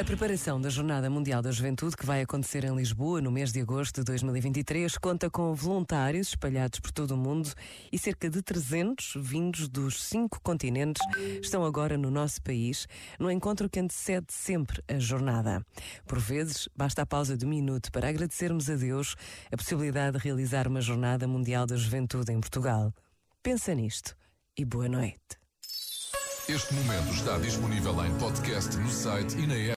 A preparação da Jornada Mundial da Juventude, que vai acontecer em Lisboa no mês de agosto de 2023, conta com voluntários espalhados por todo o mundo e cerca de 300 vindos dos cinco continentes estão agora no nosso país, no encontro que antecede sempre a jornada. Por vezes, basta a pausa de um minuto para agradecermos a Deus a possibilidade de realizar uma Jornada Mundial da Juventude em Portugal. Pensa nisto e boa noite. Este momento está disponível em podcast no site e na app.